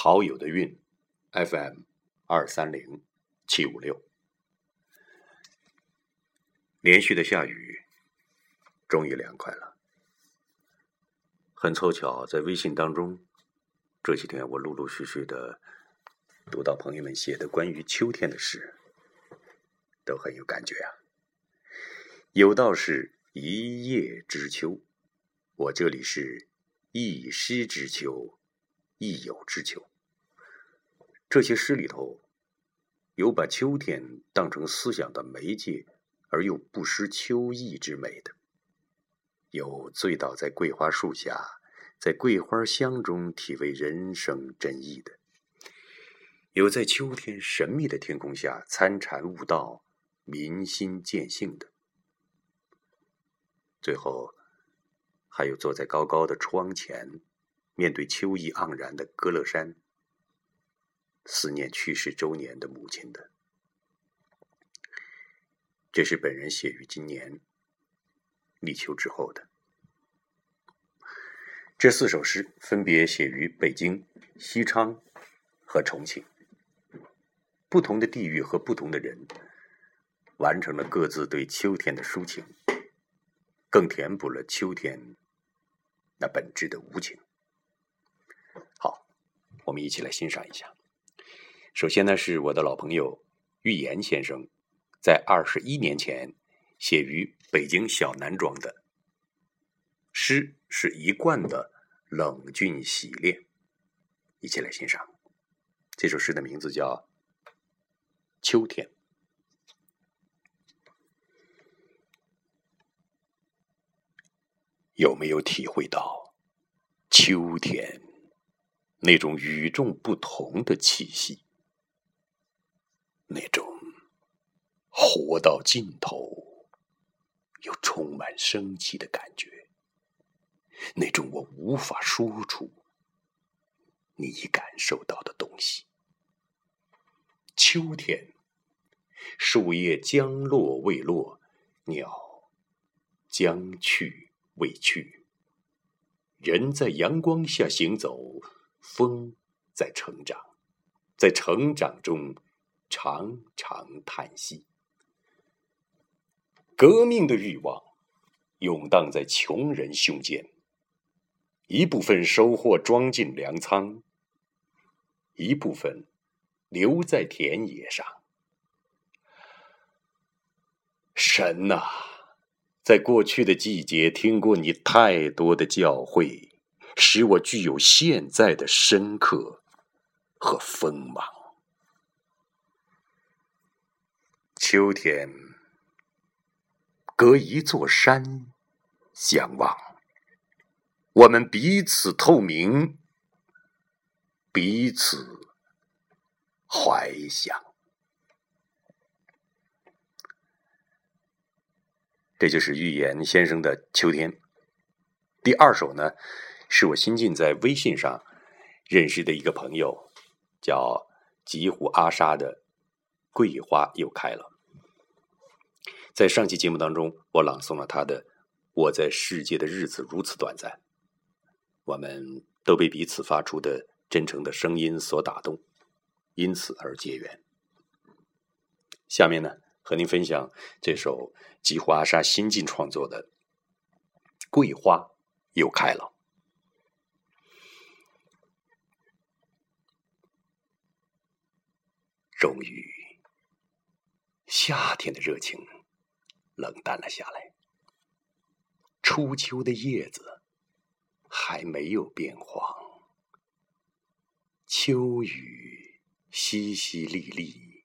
陶友的韵，FM 二三零七五六。连续的下雨，终于凉快了。很凑巧，在微信当中，这几天我陆陆续续的读到朋友们写的关于秋天的诗，都很有感觉啊。有道是一叶知秋，我这里是一诗之秋，一友之秋。这些诗里头，有把秋天当成思想的媒介。而又不失秋意之美的，有醉倒在桂花树下，在桂花香中体味人生真意的；有在秋天神秘的天空下参禅悟道、明心见性的；最后，还有坐在高高的窗前，面对秋意盎然的歌乐山，思念去世周年的母亲的。这是本人写于今年立秋之后的。这四首诗分别写于北京、西昌和重庆，不同的地域和不同的人，完成了各自对秋天的抒情，更填补了秋天那本质的无情。好，我们一起来欣赏一下。首先呢，是我的老朋友玉岩先生。在二十一年前，写于北京小南庄的诗，是一贯的冷峻洗练。一起来欣赏这首诗的名字叫《秋天》。有没有体会到秋天那种与众不同的气息？那种？活到尽头，又充满生气的感觉，那种我无法说出、你感受到的东西。秋天，树叶将落未落，鸟将去未去，人在阳光下行走，风在成长，在成长中长长叹息。革命的欲望涌荡在穷人胸间，一部分收获装进粮仓，一部分留在田野上。神呐，在过去的季节听过你太多的教诲，使我具有现在的深刻和锋芒。秋天。隔一座山相望，我们彼此透明，彼此怀想。这就是预言先生的《秋天》。第二首呢，是我新近在微信上认识的一个朋友，叫吉湖阿沙的《桂花又开了》。在上期节目当中，我朗诵了他的《我在世界的日子如此短暂》，我们都被彼此发出的真诚的声音所打动，因此而结缘。下面呢，和您分享这首吉华沙新晋创作的《桂花又开了》。终于，夏天的热情。冷淡了下来。初秋的叶子还没有变黄，秋雨淅淅沥沥，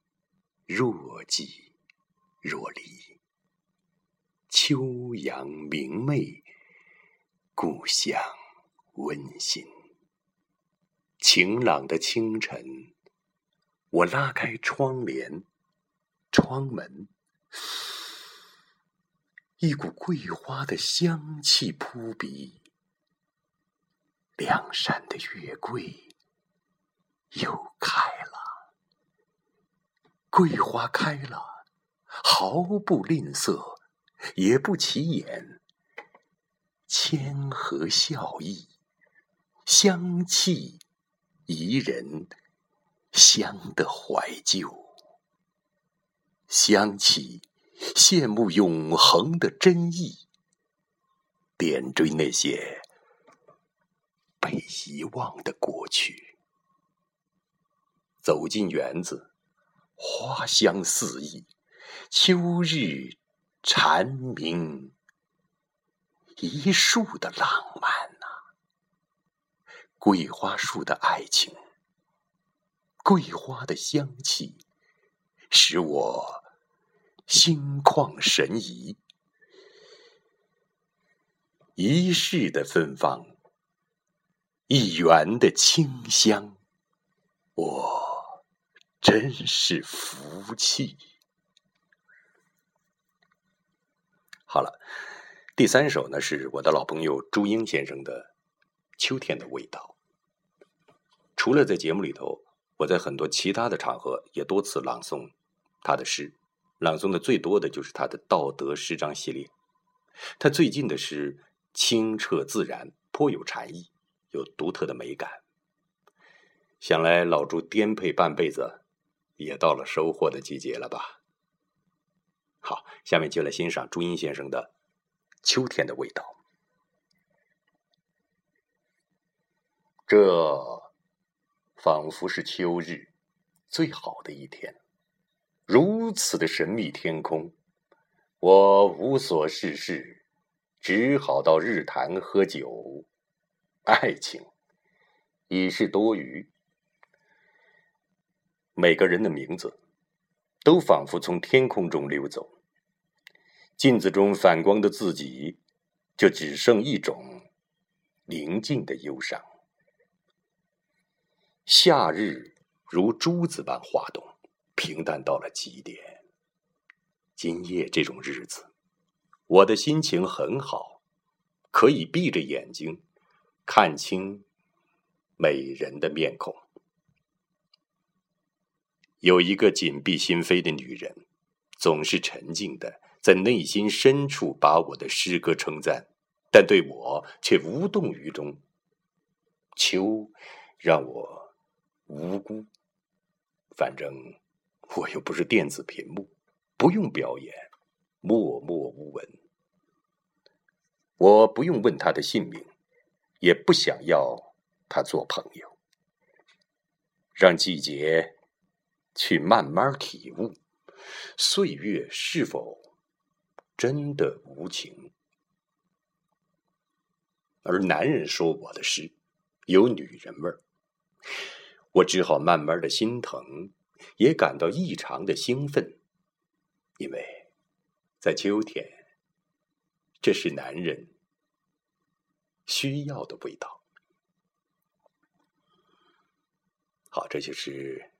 若即若离。秋阳明媚，故乡温馨。晴朗的清晨，我拉开窗帘，窗门。一股桂花的香气扑鼻，梁山的月桂又开了。桂花开了，毫不吝啬，也不起眼，谦和笑意，香气宜人，香的怀旧，香气羡慕永恒的真意，点缀那些被遗忘的过去。走进园子，花香四溢，秋日蝉鸣。一树的浪漫呐，桂花树的爱情，桂花的香气，使我心旷神怡。一世的芬芳，一园的清香，我真是福气。好了。第三首呢，是我的老朋友朱英先生的《秋天的味道》。除了在节目里头，我在很多其他的场合也多次朗诵他的诗，朗诵的最多的就是他的道德诗章系列。他最近的诗清澈自然，颇有禅意，有独特的美感。想来老朱颠沛半辈子，也到了收获的季节了吧？好，下面就来欣赏朱茵先生的。秋天的味道，这仿佛是秋日最好的一天。如此的神秘天空，我无所事事，只好到日坛喝酒。爱情已是多余。每个人的名字都仿佛从天空中溜走。镜子中反光的自己，就只剩一种宁静的忧伤。夏日如珠子般滑动，平淡到了极点。今夜这种日子，我的心情很好，可以闭着眼睛看清美人的面孔。有一个紧闭心扉的女人，总是沉静的。在内心深处把我的诗歌称赞，但对我却无动于衷。秋让我无辜，反正我又不是电子屏幕，不用表演，默默无闻。我不用问他的姓名，也不想要他做朋友。让季节去慢慢体悟，岁月是否？真的无情，而男人说我的诗有女人味儿，我只好慢慢的心疼，也感到异常的兴奋，因为在秋天，这是男人需要的味道。好，这就是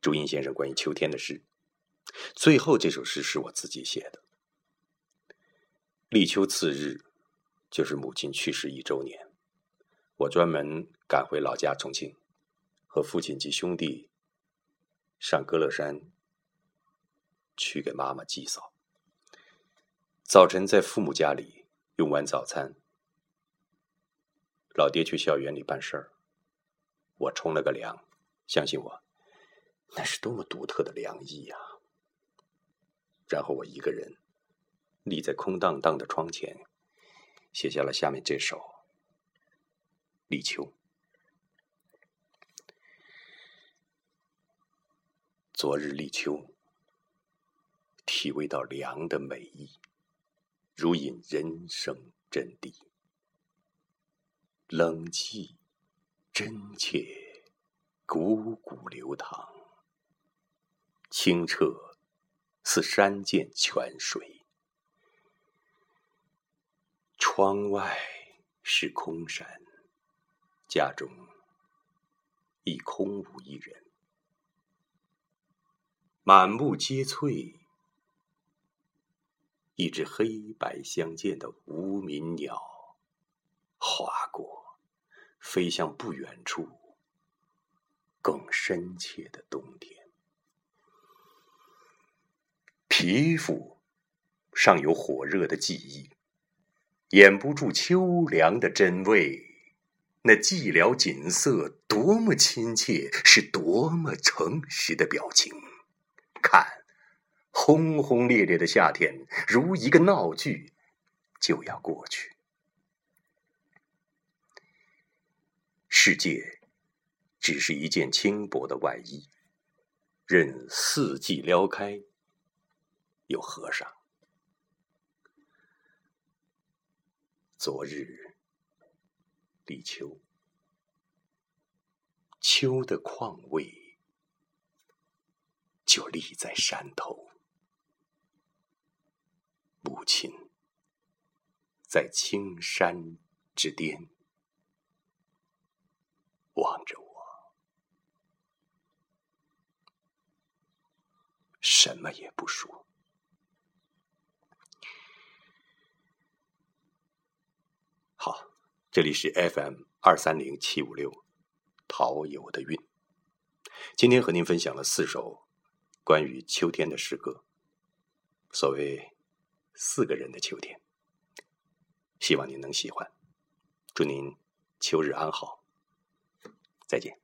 朱茵先生关于秋天的诗。最后这首诗是我自己写的。立秋次日，就是母亲去世一周年，我专门赶回老家重庆，和父亲及兄弟上歌乐山去给妈妈祭扫。早晨在父母家里用完早餐，老爹去校园里办事儿，我冲了个凉，相信我，那是多么独特的凉意呀！然后我一个人立在空荡荡的窗前，写下了下面这首《立秋》。昨日立秋，体味到凉的美意，如饮人生真谛。冷气真切，汩汩流淌，清澈。似山涧泉水，窗外是空山，家中已空无一人，满目皆翠。一只黑白相间的无名鸟划过，飞向不远处更深切的冬天。皮肤尚有火热的记忆，掩不住秋凉的真味。那寂寥景色多么亲切，是多么诚实的表情。看，轰轰烈烈的夏天如一个闹剧，就要过去。世界只是一件轻薄的外衣，任四季撩开又合上。昨日立秋，秋的况味就立在山头。母亲在青山之巅。望着我，什么也不说。好，这里是 FM 二三零七五六，陶友的韵。今天和您分享了四首关于秋天的诗歌。所谓四个人的秋天，希望您能喜欢。祝您秋日安好。再见。